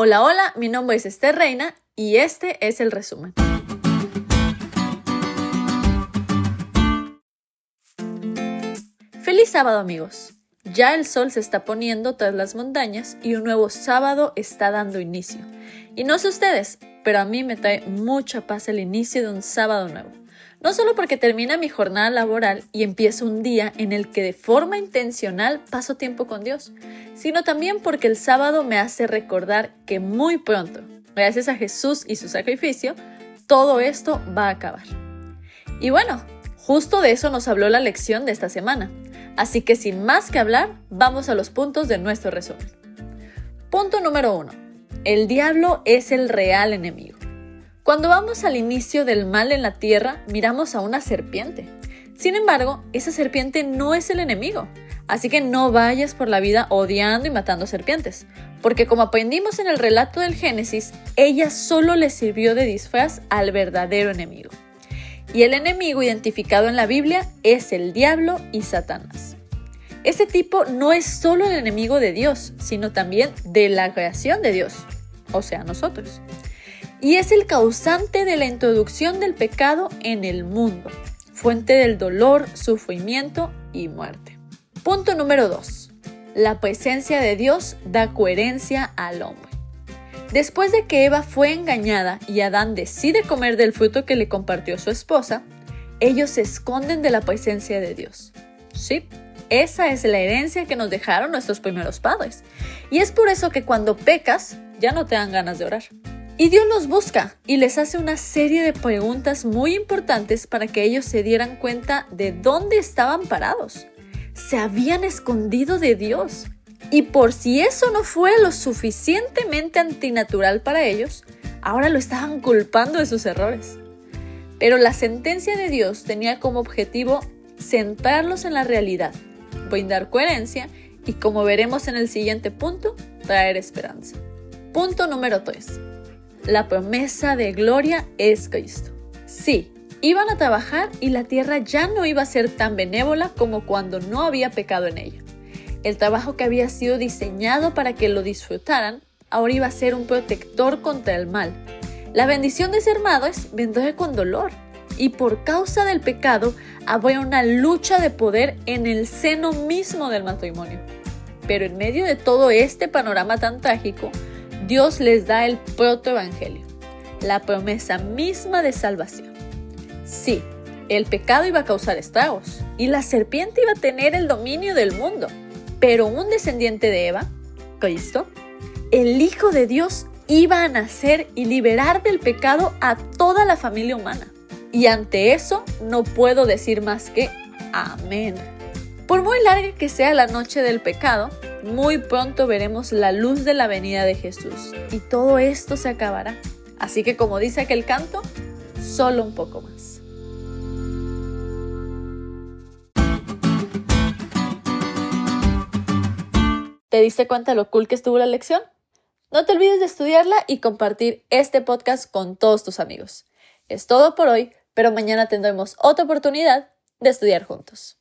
Hola, hola, mi nombre es Esther Reina y este es el resumen. Feliz sábado amigos. Ya el sol se está poniendo tras las montañas y un nuevo sábado está dando inicio. Y no sé ustedes, pero a mí me trae mucha paz el inicio de un sábado nuevo. No solo porque termina mi jornada laboral y empiezo un día en el que de forma intencional paso tiempo con Dios, sino también porque el sábado me hace recordar que muy pronto, gracias a Jesús y su sacrificio, todo esto va a acabar. Y bueno, justo de eso nos habló la lección de esta semana. Así que sin más que hablar, vamos a los puntos de nuestro resumen. Punto número 1. El diablo es el real enemigo. Cuando vamos al inicio del mal en la tierra, miramos a una serpiente. Sin embargo, esa serpiente no es el enemigo. Así que no vayas por la vida odiando y matando serpientes, porque como aprendimos en el relato del Génesis, ella solo le sirvió de disfraz al verdadero enemigo y el enemigo identificado en la Biblia es el diablo y Satanás. Ese tipo no es solo el enemigo de Dios, sino también de la creación de Dios, o sea, nosotros. Y es el causante de la introducción del pecado en el mundo, fuente del dolor, sufrimiento y muerte. Punto número 2. La presencia de Dios da coherencia al hombre. Después de que Eva fue engañada y Adán decide comer del fruto que le compartió su esposa, ellos se esconden de la presencia de Dios. Sí, esa es la herencia que nos dejaron nuestros primeros padres. Y es por eso que cuando pecas, ya no te dan ganas de orar. Y Dios los busca y les hace una serie de preguntas muy importantes para que ellos se dieran cuenta de dónde estaban parados. Se habían escondido de Dios y por si eso no fue lo suficientemente antinatural para ellos, ahora lo estaban culpando de sus errores. Pero la sentencia de Dios tenía como objetivo centrarlos en la realidad, brindar coherencia y, como veremos en el siguiente punto, traer esperanza. Punto número 3. La promesa de gloria es Cristo. Sí, iban a trabajar y la tierra ya no iba a ser tan benévola como cuando no había pecado en ella. El trabajo que había sido diseñado para que lo disfrutaran, ahora iba a ser un protector contra el mal. La bendición de ser madres vendrá con dolor, y por causa del pecado habría una lucha de poder en el seno mismo del matrimonio. Pero en medio de todo este panorama tan trágico, Dios les da el protoevangelio, la promesa misma de salvación. Sí, el pecado iba a causar estragos y la serpiente iba a tener el dominio del mundo. Pero un descendiente de Eva, Cristo, el Hijo de Dios, iba a nacer y liberar del pecado a toda la familia humana. Y ante eso no puedo decir más que amén. Por muy larga que sea la noche del pecado, muy pronto veremos la luz de la venida de Jesús y todo esto se acabará. Así que como dice aquel canto, solo un poco más. ¿Te diste cuenta lo cool que estuvo la lección? No te olvides de estudiarla y compartir este podcast con todos tus amigos. Es todo por hoy, pero mañana tendremos otra oportunidad de estudiar juntos.